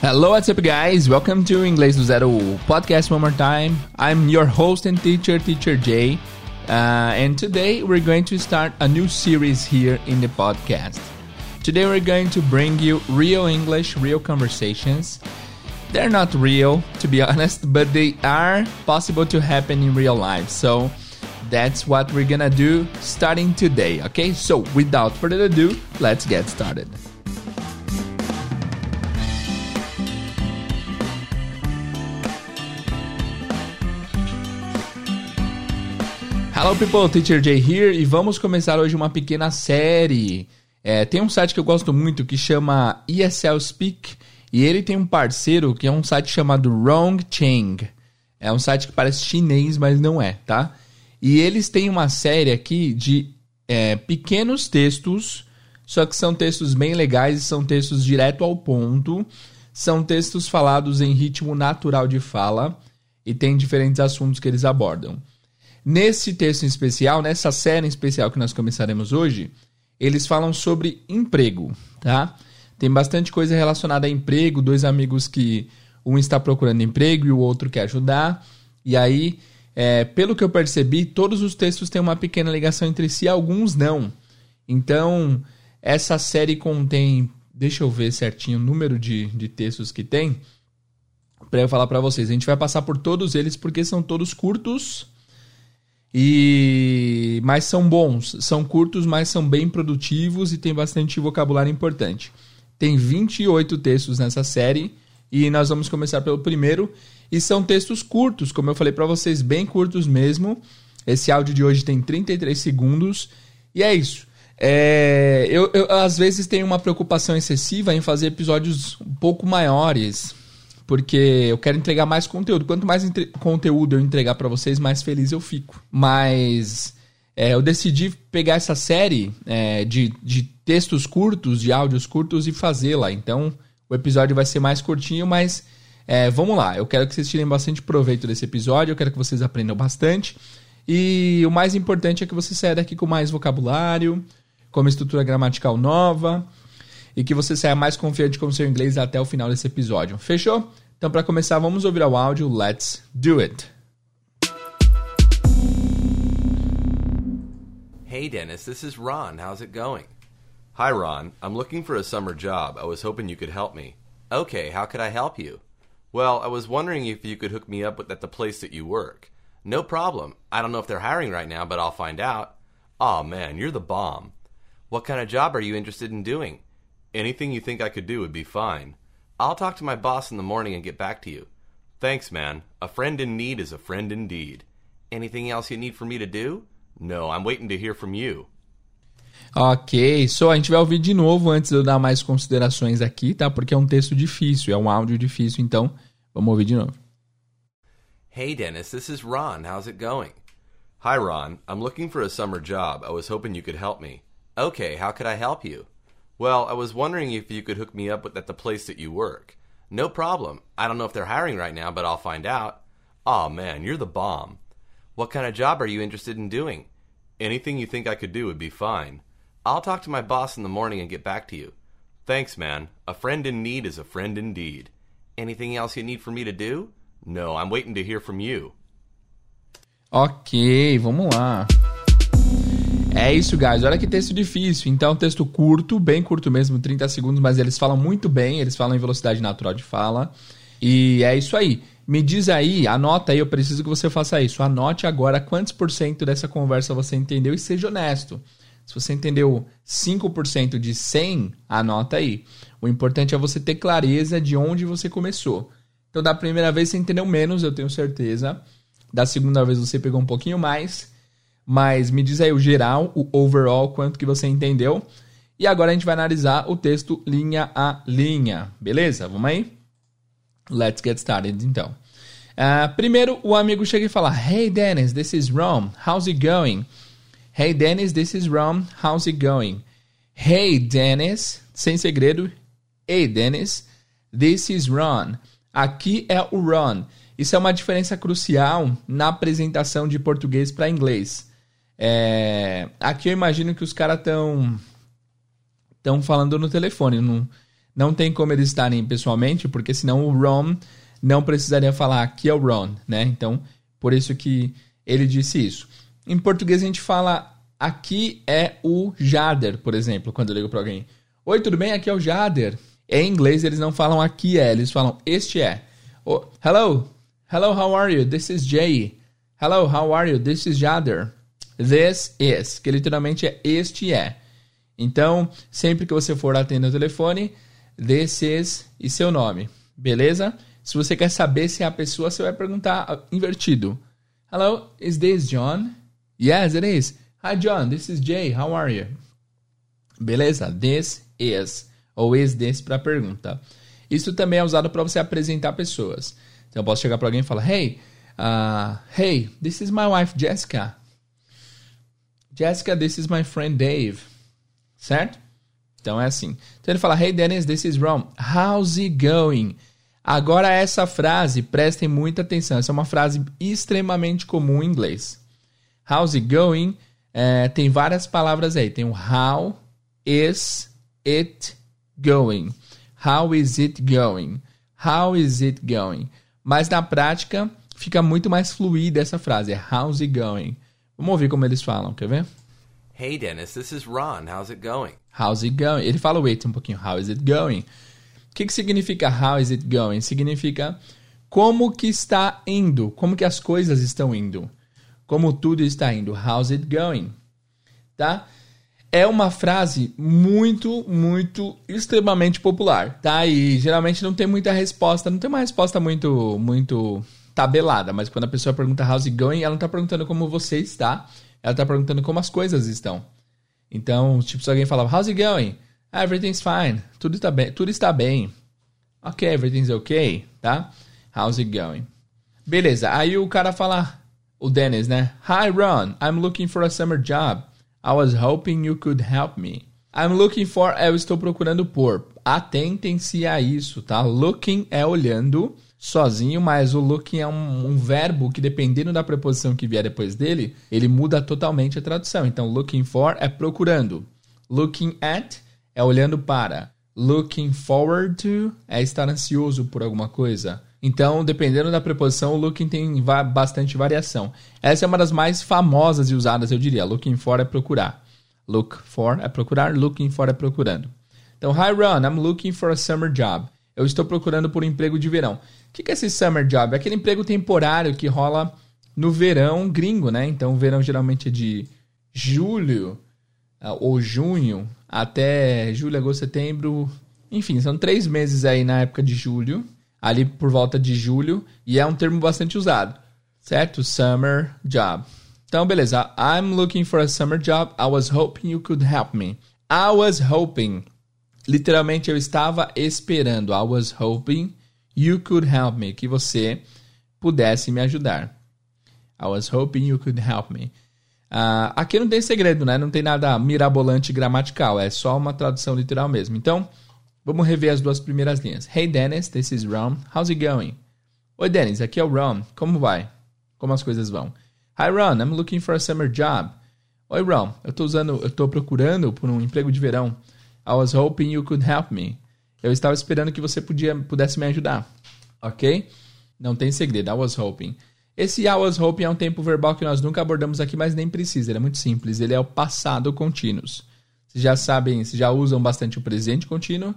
Hello, what's up, guys? Welcome to Inglês do Zero podcast one more time. I'm your host and teacher, Teacher Jay. Uh, and today we're going to start a new series here in the podcast. Today we're going to bring you real English, real conversations. They're not real, to be honest, but they are possible to happen in real life. So that's what we're gonna do starting today, okay? So without further ado, let's get started. Hello people, Teacher Jay here e vamos começar hoje uma pequena série. É, tem um site que eu gosto muito que chama ESL Speak e ele tem um parceiro que é um site chamado Wrong Chang. É um site que parece chinês, mas não é, tá? E eles têm uma série aqui de é, pequenos textos, só que são textos bem legais e são textos direto ao ponto. São textos falados em ritmo natural de fala e tem diferentes assuntos que eles abordam. Nesse texto em especial, nessa série em especial que nós começaremos hoje, eles falam sobre emprego, tá? Tem bastante coisa relacionada a emprego, dois amigos que um está procurando emprego e o outro quer ajudar. E aí, é, pelo que eu percebi, todos os textos têm uma pequena ligação entre si, alguns não. Então, essa série contém, deixa eu ver certinho o número de, de textos que tem, para eu falar para vocês. A gente vai passar por todos eles porque são todos curtos e mas são bons, são curtos, mas são bem produtivos e tem bastante vocabulário importante. Tem 28 textos nessa série e nós vamos começar pelo primeiro e são textos curtos, como eu falei para vocês, bem curtos mesmo. Esse áudio de hoje tem 33 segundos e é isso. É, eu, eu às vezes tenho uma preocupação excessiva em fazer episódios um pouco maiores, porque eu quero entregar mais conteúdo. Quanto mais conteúdo eu entregar para vocês, mais feliz eu fico. Mas é, eu decidi pegar essa série é, de, de textos curtos, de áudios curtos e fazê-la. Então o episódio vai ser mais curtinho, mas é, vamos lá. Eu quero que vocês tirem bastante proveito desse episódio, eu quero que vocês aprendam bastante. E o mais importante é que você saia daqui com mais vocabulário, com uma estrutura gramatical nova e que você saia mais confiante com o seu inglês até o final desse episódio. Fechou? Então, para começar, vamos ouvir o áudio Let's Do It. Hey Dennis, this is Ron. How's it going? Hi Ron, I'm looking for a summer job. I was hoping you could help me. Okay, how could I help you? Well, I was wondering if you could hook me up with, at the place that you work. No problem. I don't know if they're hiring right now, but I'll find out. Aw oh, man, you're the bomb. What kind of job are you interested in doing? Anything you think I could do would be fine. I'll talk to my boss in the morning and get back to you. Thanks, man. A friend in need is a friend indeed. Anything else you need for me to do? No, I'm waiting to hear from you. Ok, só so a gente vai ouvir de novo antes de eu dar mais considerações aqui, tá? Porque é um texto difícil, é um áudio difícil, então vamos ouvir de novo. Hey Dennis, this is Ron. How's it going? Hi Ron, I'm looking for a summer job. I was hoping you could help me. Okay, how could I help you? Well, I was wondering if you could hook me up with, at the place that you work. No problem. I don't know if they're hiring right now, but I'll find out. Aw oh, man, you're the bomb. What kind of job are you interested in doing? Anything you think I could do would be fine. I'll talk to my boss in the morning and get back to you. Thanks, man. A friend in need is a friend indeed. Anything else you need for me to do? No, I'm waiting to hear from you. Ok, vamos lá. É isso, guys. Olha que texto difícil. Então, texto curto, bem curto mesmo, 30 segundos, mas eles falam muito bem, eles falam em velocidade natural de fala. E é isso aí. Me diz aí, anota aí, eu preciso que você faça isso. Anote agora quantos por cento dessa conversa você entendeu e seja honesto. Se você entendeu 5% de 100, anota aí. O importante é você ter clareza de onde você começou. Então, da primeira vez você entendeu menos, eu tenho certeza. Da segunda vez você pegou um pouquinho mais. Mas me diz aí o geral, o overall, quanto que você entendeu. E agora a gente vai analisar o texto linha a linha. Beleza? Vamos aí? Let's get started, então. Uh, primeiro, o amigo chega e fala: Hey Dennis, this is Ron. How's it going? Hey Dennis, this is Ron. How's it going? Hey Dennis, sem segredo. Hey Dennis, this is Ron. Aqui é o Ron. Isso é uma diferença crucial na apresentação de português para inglês. É, aqui eu imagino que os caras estão falando no telefone, não, Não tem como eles estarem pessoalmente, porque senão o Ron não precisaria falar aqui é o Ron, né? Então, por isso que ele disse isso. Em português a gente fala aqui é o Jader, por exemplo, quando eu ligo para alguém. Oi, tudo bem? Aqui é o Jader. Em inglês eles não falam aqui é, eles falam este é. Oh, hello, hello, how are you? This is Jay. Hello, how are you? This is Jader. This is, que literalmente é este é. Então, sempre que você for atender o telefone, this is e seu nome. Beleza? Se você quer saber se é a pessoa, você vai perguntar ah, invertido. Hello, is this John? Yes, it is. Hi, John. This is Jay. How are you? Beleza? This is. Ou is this para pergunta. Isso também é usado para você apresentar pessoas. Então, eu posso chegar para alguém e falar: Hey, uh, hey, this is my wife Jessica. Jessica, this is my friend Dave. Certo? Então é assim. Então ele fala: Hey, Dennis, this is Ron. How's it going? Agora, essa frase, prestem muita atenção, essa é uma frase extremamente comum em inglês. How's it going? É, tem várias palavras aí. Tem o how is it going? How is it going? How is it going? Mas na prática fica muito mais fluida essa frase. É how's it going? Vamos ouvir como eles falam, quer ver? Hey Dennis, this is Ron. How's it going? How's it going? Ele fala wait um pouquinho. How is it going? que, que significa how is it going? Significa como que está indo, como que as coisas estão indo, como tudo está indo. How's it going? Tá? É uma frase muito, muito, extremamente popular, tá? E geralmente não tem muita resposta, não tem uma resposta muito, muito tabelada, mas quando a pessoa pergunta how's it going, ela não está perguntando como você está, ela está perguntando como as coisas estão. Então, tipo, se alguém falava how's it going? Ah, everything's fine. Tudo está bem. Tudo está bem. Ok, everything's okay, tá? How's it going? Beleza. Aí o cara fala, o Dennis, né? Hi, Ron. I'm looking for a summer job. I was hoping you could help me. I'm looking for. Eu estou procurando por. Atentem-se a isso, tá? Looking é olhando sozinho, mas o looking é um, um, verbo que, dependendo da preposição que vier depois dele, ele muda totalmente a tradução. Então, looking for é procurando. Looking at é olhando para. Looking forward to é estar ansioso por alguma coisa. Então, dependendo da preposição, o looking tem bastante variação. Essa é uma das mais famosas e usadas, eu diria. Looking for é procurar. Look for é procurar, looking for é procurando. Então, hi Ron, I'm looking for a summer job. Eu estou procurando por um emprego de verão. O que é esse summer job? É aquele emprego temporário que rola no verão gringo, né? Então, o verão geralmente é de julho ah, ou junho até julho, agosto, setembro. Enfim, são três meses aí na época de julho, ali por volta de julho, e é um termo bastante usado, certo? Summer job. Então, beleza. I'm looking for a summer job. I was hoping you could help me. I was hoping. Literalmente, eu estava esperando. I was hoping you could help me. Que você pudesse me ajudar. I was hoping you could help me. Uh, aqui não tem segredo, né? Não tem nada mirabolante gramatical, é só uma tradução literal mesmo. Então, vamos rever as duas primeiras linhas. Hey Dennis, this is Ron. How's it going? Oi Dennis, aqui é o Ron. Como vai? Como as coisas vão? Hi Ron, I'm looking for a summer job. Oi Ron, eu tô usando, eu procurando por um emprego de verão. I was hoping you could help me. Eu estava esperando que você podia, pudesse me ajudar. Ok? Não tem segredo. I was hoping. Esse I was hoping é um tempo verbal que nós nunca abordamos aqui, mas nem precisa. Ele é muito simples. Ele é o passado contínuo. Vocês já sabem, vocês já usam bastante o presente contínuo,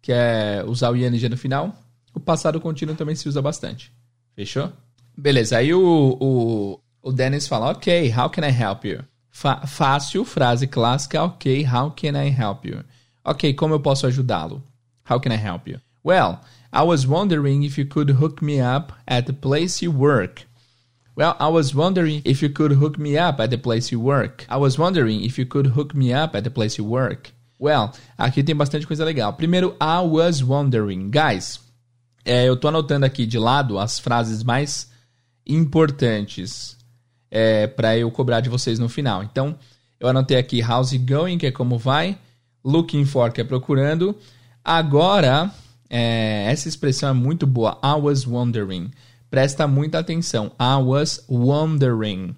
que é usar o ing no final. O passado contínuo também se usa bastante. Fechou? Beleza, aí o, o, o Dennis fala, ok, how can I help you? fácil, frase clássica, ok, how can I help you? Ok, como eu posso ajudá-lo? How can I help you? Well, I was wondering if you could hook me up at the place you work. Well, I was wondering if you could hook me up at the place you work. I was wondering if you could hook me up at the place you work. Well, aqui tem bastante coisa legal. Primeiro, I was wondering. Guys, é, eu tô anotando aqui de lado as frases mais importantes é, para eu cobrar de vocês no final. Então, eu anotei aqui how's it going, que é como vai. Looking for, que é procurando. Agora, é, essa expressão é muito boa. I was wondering. Presta muita atenção. I was wondering.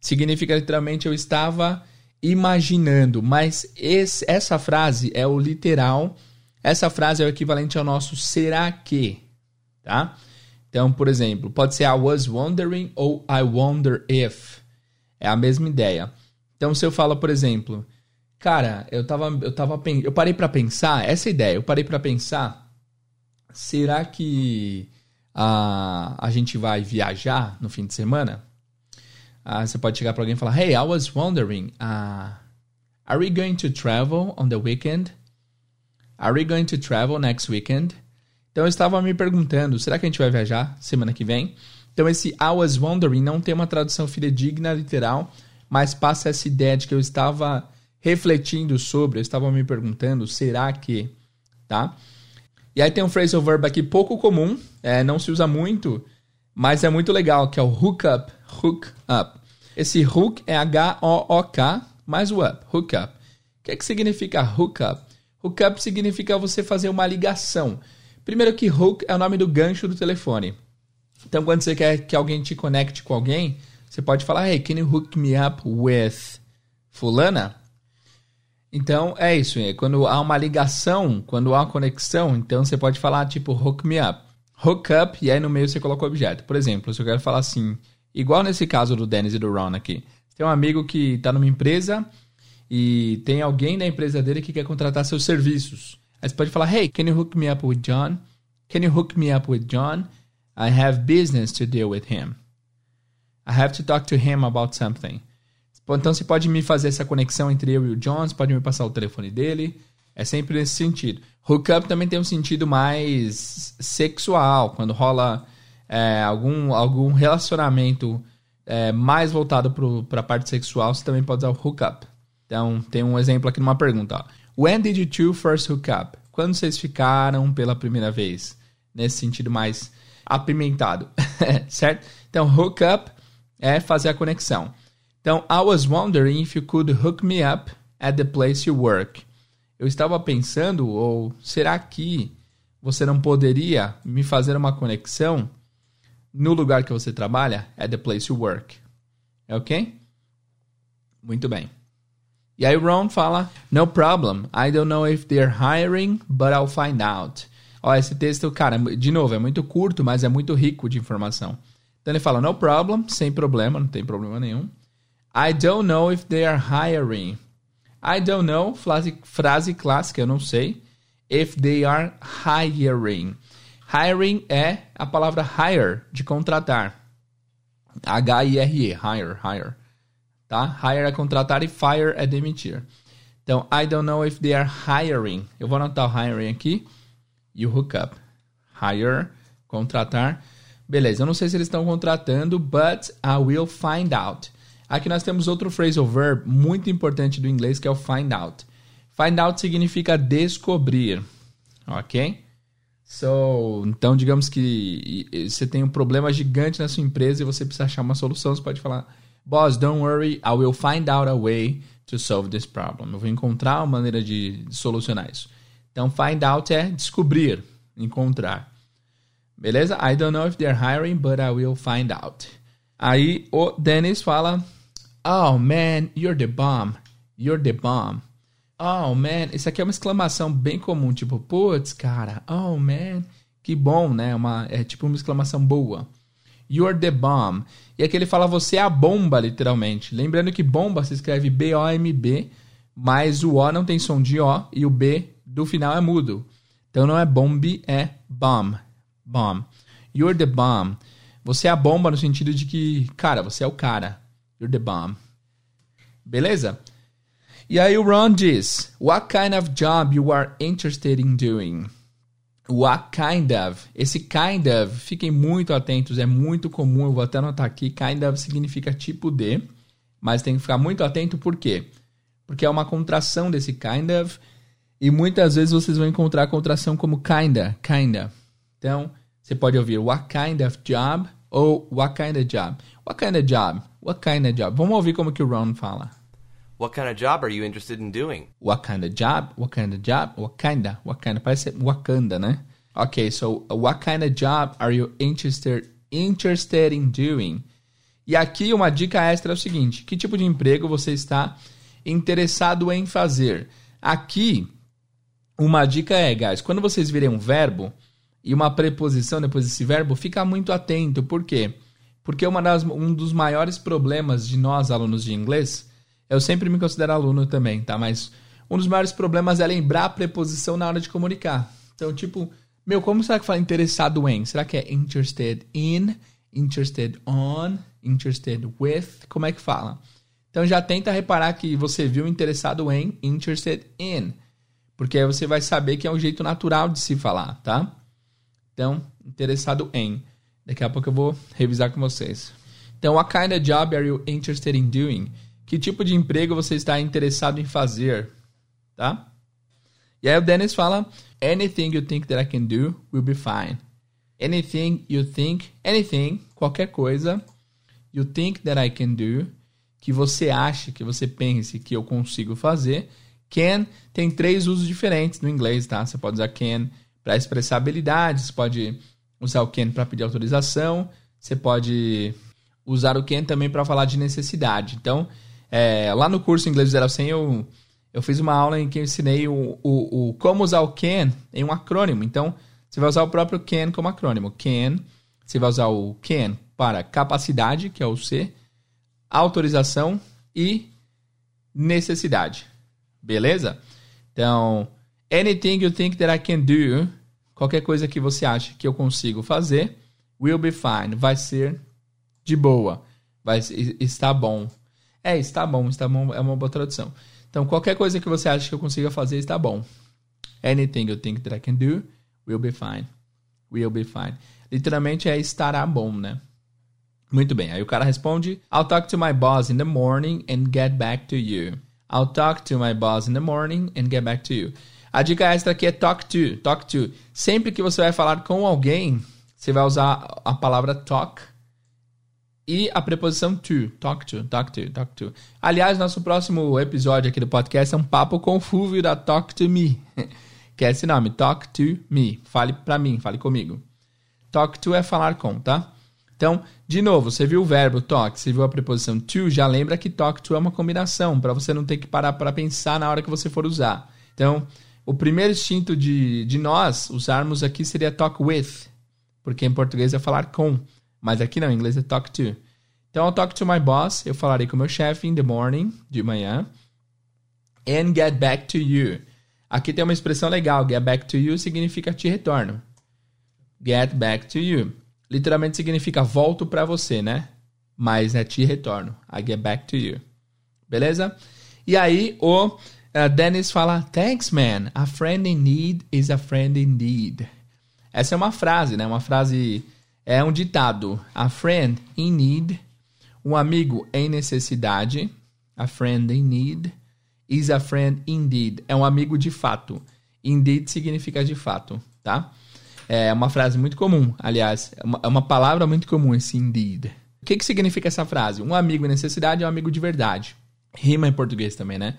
Significa literalmente eu estava imaginando, mas esse, essa frase é o literal Essa frase é o equivalente ao nosso será que, tá? Então, por exemplo, pode ser I was wondering ou I wonder if. É a mesma ideia. Então, se eu falo, por exemplo, cara, eu tava, eu tava, eu parei para pensar, essa ideia, eu parei para pensar, será que a, a gente vai viajar no fim de semana? Ah, você pode chegar para alguém e falar, Hey, I was wondering, uh, are we going to travel on the weekend? Are we going to travel next weekend? Então eu estava me perguntando, será que a gente vai viajar semana que vem? Então esse I was wondering não tem uma tradução fidedigna literal, mas passa essa ideia de que eu estava refletindo sobre, eu estava me perguntando, será que, tá? E aí tem um phrasal verb aqui pouco comum, é, não se usa muito, mas é muito legal, que é o hook up, hook up. Esse hook é H-O-O-K mais o up, hook up. O que, é que significa hook up? Hook up significa você fazer uma ligação. Primeiro que hook é o nome do gancho do telefone. Então, quando você quer que alguém te conecte com alguém, você pode falar, hey, can you hook me up with fulana? Então, é isso. É, quando há uma ligação, quando há uma conexão, então você pode falar, tipo, hook me up. Hook up, e aí no meio você coloca o objeto. Por exemplo, se eu quero falar assim, igual nesse caso do Dennis e do Ron aqui. Tem um amigo que está numa empresa e tem alguém da empresa dele que quer contratar seus serviços. Aí você pode falar, hey, can you hook me up with John? Can you hook me up with John? I have business to deal with him. I have to talk to him about something. Então você pode me fazer essa conexão entre eu e o você pode me passar o telefone dele. É sempre nesse sentido. Hookup também tem um sentido mais sexual, quando rola é, algum, algum relacionamento é, mais voltado para a parte sexual, você também pode usar o hookup. Então, tem um exemplo aqui numa pergunta. Ó. When did you two first hook up? Quando vocês ficaram pela primeira vez? Nesse sentido mais apimentado, certo? Então, hook up é fazer a conexão. Então, I was wondering if you could hook me up at the place you work. Eu estava pensando, ou será que você não poderia me fazer uma conexão no lugar que você trabalha? At the place you work. Ok? Muito bem. E aí Ron fala, no problem, I don't know if they're hiring, but I'll find out. Ó, esse texto, cara, de novo, é muito curto, mas é muito rico de informação. Então ele fala, no problem, sem problema, não tem problema nenhum. I don't know if they are hiring. I don't know, frase, frase clássica, eu não sei. If they are hiring. Hiring é a palavra hire, de contratar. H-I-R-E, hire, hire tá? Hire é contratar e fire é demitir. Então, I don't know if they are hiring. Eu vou anotar o hiring aqui e o hookup. Hire, contratar. Beleza, eu não sei se eles estão contratando, but I will find out. Aqui nós temos outro phrasal verb muito importante do inglês que é o find out. Find out significa descobrir, ok? So, então, digamos que você tem um problema gigante na sua empresa e você precisa achar uma solução, você pode falar Boss, don't worry, I will find out a way to solve this problem. Eu vou encontrar uma maneira de solucionar isso. Então, find out é descobrir, encontrar. Beleza? I don't know if they're hiring, but I will find out. Aí o Dennis fala: Oh man, you're the bomb. You're the bomb. Oh man, isso aqui é uma exclamação bem comum, tipo, putz, cara, oh man, que bom, né? Uma, é tipo uma exclamação boa. You're the bomb. E aqui ele fala você é a bomba, literalmente. Lembrando que bomba se escreve B-O-M-B, mas o O não tem som de O e o B do final é mudo. Então não é bomb, é bomb. Bomb. You're the bomb. Você é a bomba no sentido de que, cara, você é o cara. You're the bomb. Beleza? E aí o Ron diz: What kind of job you are interested in doing? What kind of? Esse kind of, fiquem muito atentos, é muito comum, eu vou até anotar aqui. Kind of significa tipo de, mas tem que ficar muito atento por quê? Porque é uma contração desse kind of, e muitas vezes vocês vão encontrar a contração como kinda, kinda. Então, você pode ouvir what kind of job ou what kind of job. What kind of job? What kind of job? Vamos ouvir como que o Ron fala. What kind of job are you interested in doing? What kind of job? What kind of job? What kinda? What kind? Parece Wakanda, né? Okay, so what kind of job are you interested interested in doing? E aqui uma dica extra é o seguinte: que tipo de emprego você está interessado em fazer? Aqui uma dica é, guys, quando vocês virem um verbo e uma preposição depois desse verbo, fica muito atento. Por quê? Porque uma das, um dos maiores problemas de nós, alunos de inglês, eu sempre me considero aluno também, tá? Mas um dos maiores problemas é lembrar a preposição na hora de comunicar. Então, tipo, meu, como será que fala interessado em? Será que é interested in, interested on, interested with? Como é que fala? Então já tenta reparar que você viu interessado em, interested in. Porque aí você vai saber que é um jeito natural de se falar, tá? Então, interessado em. Daqui a pouco eu vou revisar com vocês. Então, what kind of job are you interested in doing? Que tipo de emprego você está interessado em fazer? Tá? E aí o Dennis fala: Anything you think that I can do will be fine. Anything you think, anything, qualquer coisa, you think that I can do, que você acha, que você pense que eu consigo fazer. Can tem três usos diferentes no inglês, tá? Você pode usar can para expressar habilidades, pode usar o can para pedir autorização, você pode usar o can também para falar de necessidade. Então, é, lá no curso Inglês 0 a 100 eu, eu fiz uma aula em que eu ensinei o, o, o, como usar o can em um acrônimo. Então, você vai usar o próprio can como acrônimo. Can, você vai usar o can para capacidade, que é o C, autorização e necessidade. Beleza? Então, anything you think that I can do, qualquer coisa que você acha que eu consigo fazer, will be fine, vai ser de boa, vai estar bom. É, está bom, está bom, é uma boa tradução. Então, qualquer coisa que você acha que eu consiga fazer está bom. Anything you think that I can do will be fine. Will be fine. Literalmente é estará bom, né? Muito bem. Aí o cara responde: I'll talk to my boss in the morning and get back to you. I'll talk to my boss in the morning and get back to you. A dica extra aqui é talk to, talk to. Sempre que você vai falar com alguém, você vai usar a palavra talk e a preposição to, talk to, talk to, talk to. Aliás, nosso próximo episódio aqui do podcast é um papo com o Fulvio da Talk to Me, que é esse nome, Talk to Me. Fale pra mim, fale comigo. Talk to é falar com, tá? Então, de novo, você viu o verbo talk, você viu a preposição to, já lembra que talk to é uma combinação, para você não ter que parar para pensar na hora que você for usar. Então, o primeiro instinto de, de nós usarmos aqui seria talk with, porque em português é falar com, mas aqui não, em inglês é talk to. Então, talk to my boss, eu falarei com meu chefe in the morning, de manhã, and get back to you. Aqui tem uma expressão legal, get back to you significa te retorno. Get back to you literalmente significa volto para você, né? Mas é te retorno. I get back to you. Beleza? E aí o uh, Dennis fala: Thanks, man. A friend in need is a friend indeed. Essa é uma frase, né? Uma frase. É um ditado. A friend in need. Um amigo em necessidade. A friend in need is a friend indeed. É um amigo de fato. Indeed significa de fato, tá? É uma frase muito comum, aliás, é uma, é uma palavra muito comum esse indeed. O que, que significa essa frase? Um amigo em necessidade é um amigo de verdade. Rima em português também, né?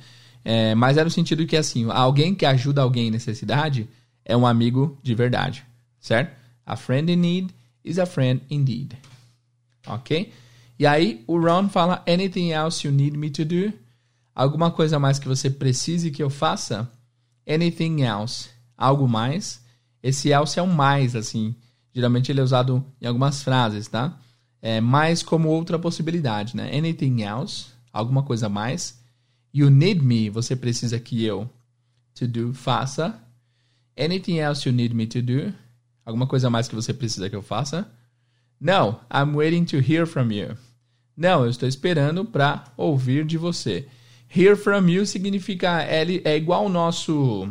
É, mas é no sentido que, assim, alguém que ajuda alguém em necessidade é um amigo de verdade, certo? A friend in need is a friend indeed. Ok? E aí o Ron fala: Anything else you need me to do? Alguma coisa mais que você precise que eu faça? Anything else? Algo mais? Esse else é um mais, assim. Geralmente ele é usado em algumas frases, tá? É mais como outra possibilidade, né? Anything else, alguma coisa mais. You need me, você precisa que eu. To do, faça. Anything else you need me to do? Alguma coisa mais que você precisa que eu faça? No, I'm waiting to hear from you. Não, eu estou esperando para ouvir de você. Hear from you significa é, igual ao nosso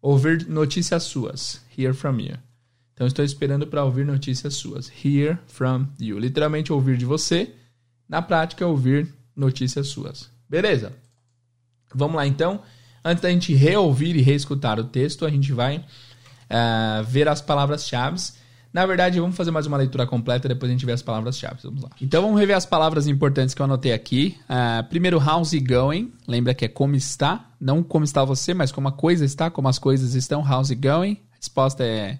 ouvir notícias suas. Hear from you. Então estou esperando para ouvir notícias suas. Hear from you. Literalmente ouvir de você. Na prática, ouvir notícias suas. Beleza? Vamos lá então. Antes da gente reouvir e reescutar o texto, a gente vai uh, ver as palavras-chave. Na verdade, vamos fazer mais uma leitura completa, depois a gente vê as palavras-chave. Vamos lá. Então vamos rever as palavras importantes que eu anotei aqui. Uh, primeiro, how's it going? Lembra que é como está, não como está você, mas como a coisa está, como as coisas estão. How's it going? A resposta é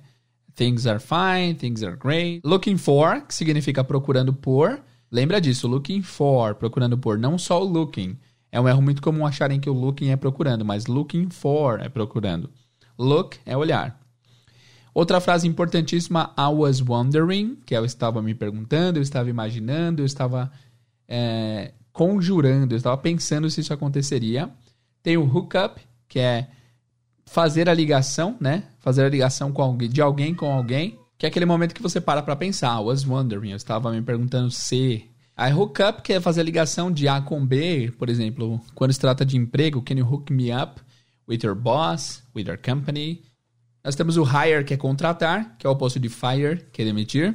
things are fine, things are great. Looking for, que significa procurando por. Lembra disso, looking for, procurando por, não só o looking. É um erro muito comum acharem que o looking é procurando, mas looking for é procurando. Look é olhar. Outra frase importantíssima, I was wondering, que eu estava me perguntando, eu estava imaginando, eu estava é, conjurando, eu estava pensando se isso aconteceria. Tem o hookup, que é fazer a ligação, né? Fazer a ligação com alguém, de alguém com alguém, que é aquele momento que você para para pensar. I was wondering, eu estava me perguntando se. A hookup, que é fazer a ligação de A com B, por exemplo, quando se trata de emprego, can you hook me up with your boss, with your company? Nós temos o hire, que é contratar, que é o oposto de fire, que é demitir.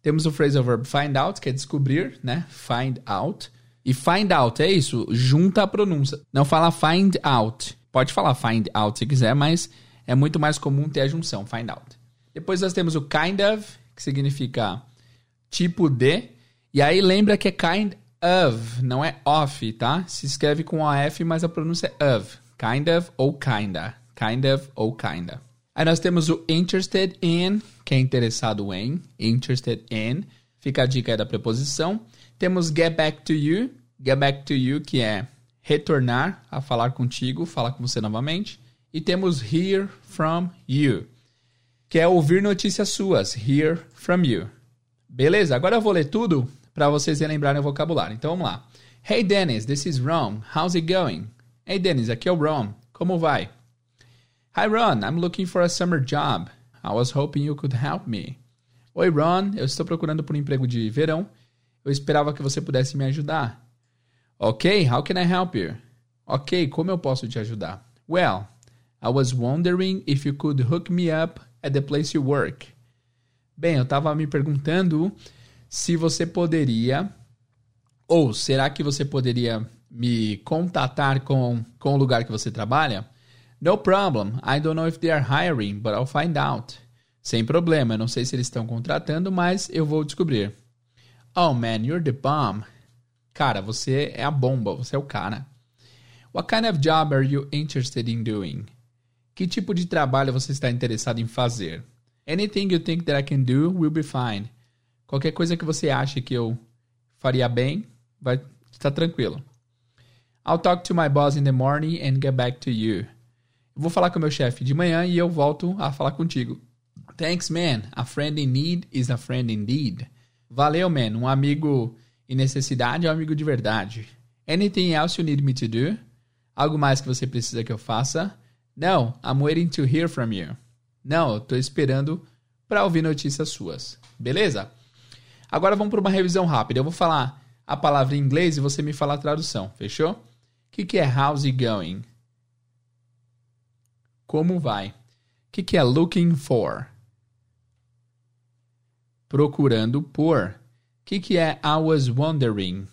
Temos o phrasal verb find out, que é descobrir, né? Find out. E find out é isso, junta a pronúncia. Não fala find out. Pode falar find out se quiser, mas é muito mais comum ter a junção, find out. Depois nós temos o kind of, que significa tipo de. E aí lembra que é kind of, não é of, tá? Se escreve com OF, mas a pronúncia é of. Kind of ou kinda. Kind of ou kinda. Aí nós temos o interested in, que é interessado em. Interested in. Fica a dica aí da preposição. Temos get back to you, get back to you, que é retornar a falar contigo, falar com você novamente. E temos hear from you, que é ouvir notícias suas, hear from you. Beleza? Agora eu vou ler tudo para vocês relembrarem o vocabulário. Então vamos lá. Hey Dennis, this is Ron. How's it going? Hey Dennis, aqui é o Ron. Como vai? Hi Ron, I'm looking for a summer job. I was hoping you could help me. Oi Ron, eu estou procurando por um emprego de verão eu esperava que você pudesse me ajudar. Ok, how can I help you? Ok, como eu posso te ajudar? Well, I was wondering if you could hook me up at the place you work. Bem, eu estava me perguntando se você poderia, ou será que você poderia me contatar com, com o lugar que você trabalha? No problem. I don't know if they are hiring, but I'll find out. Sem problema, eu não sei se eles estão contratando, mas eu vou descobrir. Oh man, you're the bomb. Cara, você é a bomba, você é o cara. What kind of job are you interested in doing? Que tipo de trabalho você está interessado em fazer? Anything you think that I can do will be fine. Qualquer coisa que você ache que eu faria bem, vai estar tranquilo. I'll talk to my boss in the morning and get back to you. Vou falar com meu chefe de manhã e eu volto a falar contigo. Thanks, man. A friend in need is a friend indeed. Valeu, man. Um amigo em necessidade é um amigo de verdade. Anything else you need me to do? Algo mais que você precisa que eu faça? No, I'm waiting to hear from you. Não, tô esperando para ouvir notícias suas. Beleza? Agora vamos para uma revisão rápida. Eu vou falar a palavra em inglês e você me fala a tradução. Fechou? O que, que é how's it going? Como vai? O que, que é looking for? procurando por. O que, que é I was wondering?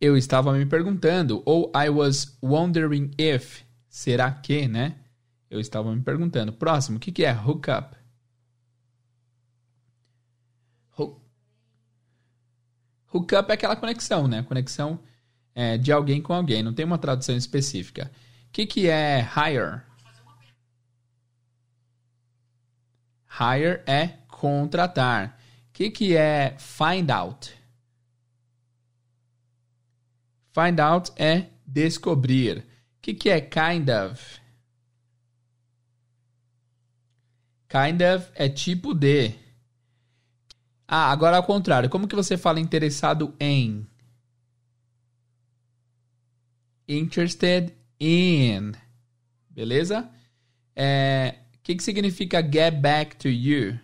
Eu estava me perguntando. Ou I was wondering if. Será que, né? Eu estava me perguntando. Próximo, o que, que é hookup? Hookup é aquela conexão, né? Conexão é, de alguém com alguém. Não tem uma tradução específica. O que, que é hire? Hire é contratar. O que, que é find out? Find out é descobrir. O que, que é kind of? Kind of é tipo de. Ah, agora ao contrário. Como que você fala interessado em? Interested in. Beleza? É, que, que significa get back to you?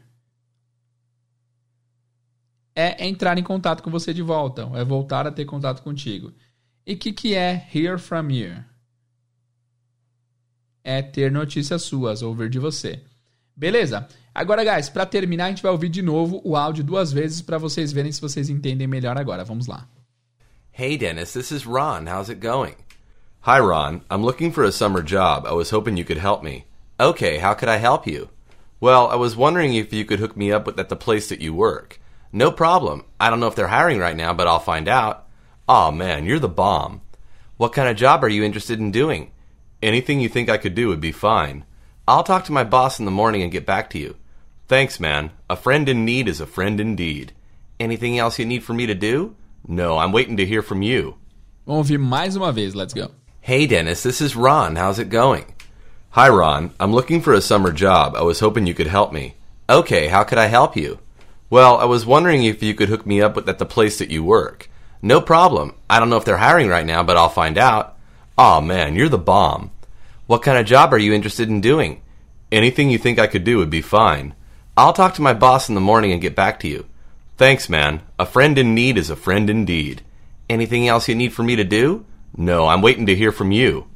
É entrar em contato com você de volta, é voltar a ter contato contigo. E o que, que é hear from you? É ter notícias suas, ouvir de você. Beleza? Agora, guys, para terminar, a gente vai ouvir de novo o áudio duas vezes para vocês verem se vocês entendem melhor agora. Vamos lá. Hey, Dennis, this is Ron. How's it going? Hi, Ron. I'm looking for a summer job. I was hoping you could help me. Okay, how could I help you? Well, I was wondering if you could hook me up with at the place that you work. No problem. I don't know if they're hiring right now, but I'll find out. Oh, man, you're the bomb. What kind of job are you interested in doing? Anything you think I could do would be fine. I'll talk to my boss in the morning and get back to you. Thanks, man. A friend in need is a friend indeed. Anything else you need for me to do? No, I'm waiting to hear from you. Vamos ouvir mais uma vez. Let's go. Hey Dennis, this is Ron. How's it going? Hi Ron, I'm looking for a summer job. I was hoping you could help me. Okay, how could I help you? Well, I was wondering if you could hook me up with, at the place that you work. No problem. I don't know if they're hiring right now, but I'll find out. Aw oh, man, you're the bomb. What kind of job are you interested in doing? Anything you think I could do would be fine. I'll talk to my boss in the morning and get back to you. Thanks, man. A friend in need is a friend indeed. Anything else you need for me to do? No, I'm waiting to hear from you.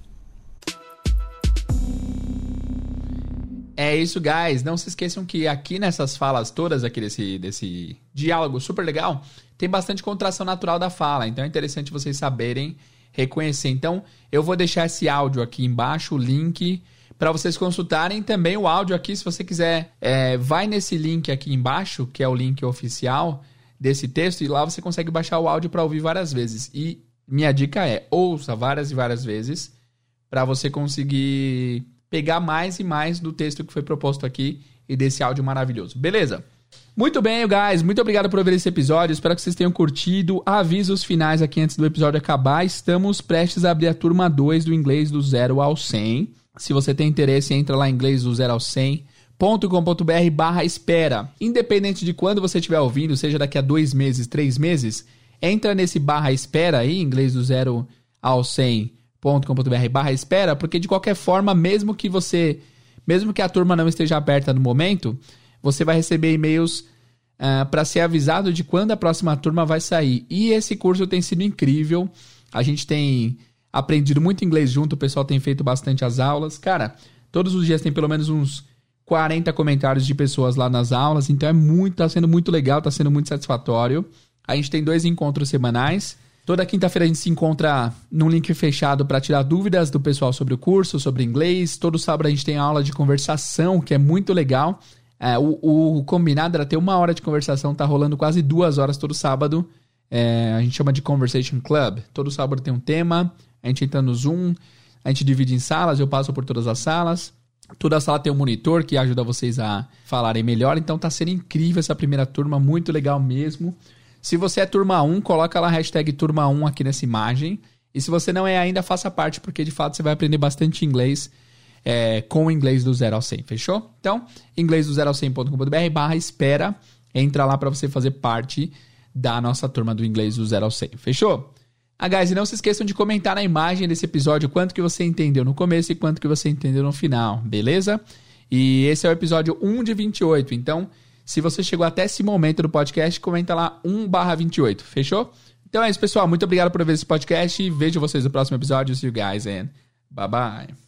É isso, guys. Não se esqueçam que aqui nessas falas todas aqui desse, desse diálogo super legal, tem bastante contração natural da fala. Então é interessante vocês saberem reconhecer. Então, eu vou deixar esse áudio aqui embaixo, o link, para vocês consultarem também o áudio aqui. Se você quiser, é, vai nesse link aqui embaixo, que é o link oficial desse texto, e lá você consegue baixar o áudio para ouvir várias vezes. E minha dica é: ouça várias e várias vezes para você conseguir pegar mais e mais do texto que foi proposto aqui e desse áudio maravilhoso. Beleza? Muito bem, guys. Muito obrigado por ver esse episódio. Espero que vocês tenham curtido. Avisos finais aqui antes do episódio acabar. Estamos prestes a abrir a turma 2 do inglês do 0 ao 100. Se você tem interesse, entra lá em inglês do 0 ao 100 .com.br barra espera. Independente de quando você estiver ouvindo, seja daqui a dois meses, três meses, entra nesse barra espera aí, inglês do 0 ao 100 com.br barra espera, porque de qualquer forma, mesmo que você, mesmo que a turma não esteja aberta no momento, você vai receber e-mails uh, ah, para ser avisado de quando a próxima turma vai sair. E esse curso tem sido incrível. A gente tem aprendido muito inglês junto, o pessoal tem feito bastante as aulas. Cara, todos os dias tem pelo menos uns 40 comentários de pessoas lá nas aulas, então é muito, tá sendo muito legal, tá sendo muito satisfatório. A gente tem dois encontros semanais. Toda quinta-feira a gente se encontra num link fechado para tirar dúvidas do pessoal sobre o curso, sobre inglês. Todo sábado a gente tem aula de conversação, que é muito legal. É, o, o, combinado era ter uma hora de conversação, tá rolando quase duas horas todo sábado. É, a gente chama de Conversation Club. Todo sábado tem um tema, a gente entra no Zoom, a gente divide em salas, eu passo por todas as salas. Toda sala tem um monitor que ajuda vocês a falarem melhor, então tá sendo incrível essa primeira turma, muito legal mesmo. Se você é turma 1, coloca lá a hashtag turma 1 aqui nessa imagem. E se você não é ainda, faça parte, porque de fato você vai aprender bastante inglês é, com o inglês do 0 ao 100, fechou? Então, inglês do 0 ao 100.com.br barra espera, entra lá para você fazer parte da nossa turma do inglês do 0 ao 100, fechou? Ah, guys, e não se esqueçam de comentar na imagem desse episódio quanto que você entendeu no começo e quanto que você entendeu no final, beleza? E esse é o episódio 1 de 28, então se você chegou até esse momento do podcast, comenta lá 1/28, fechou? Então é isso, pessoal. Muito obrigado por ver esse podcast e vejo vocês no próximo episódio. See you guys and bye bye.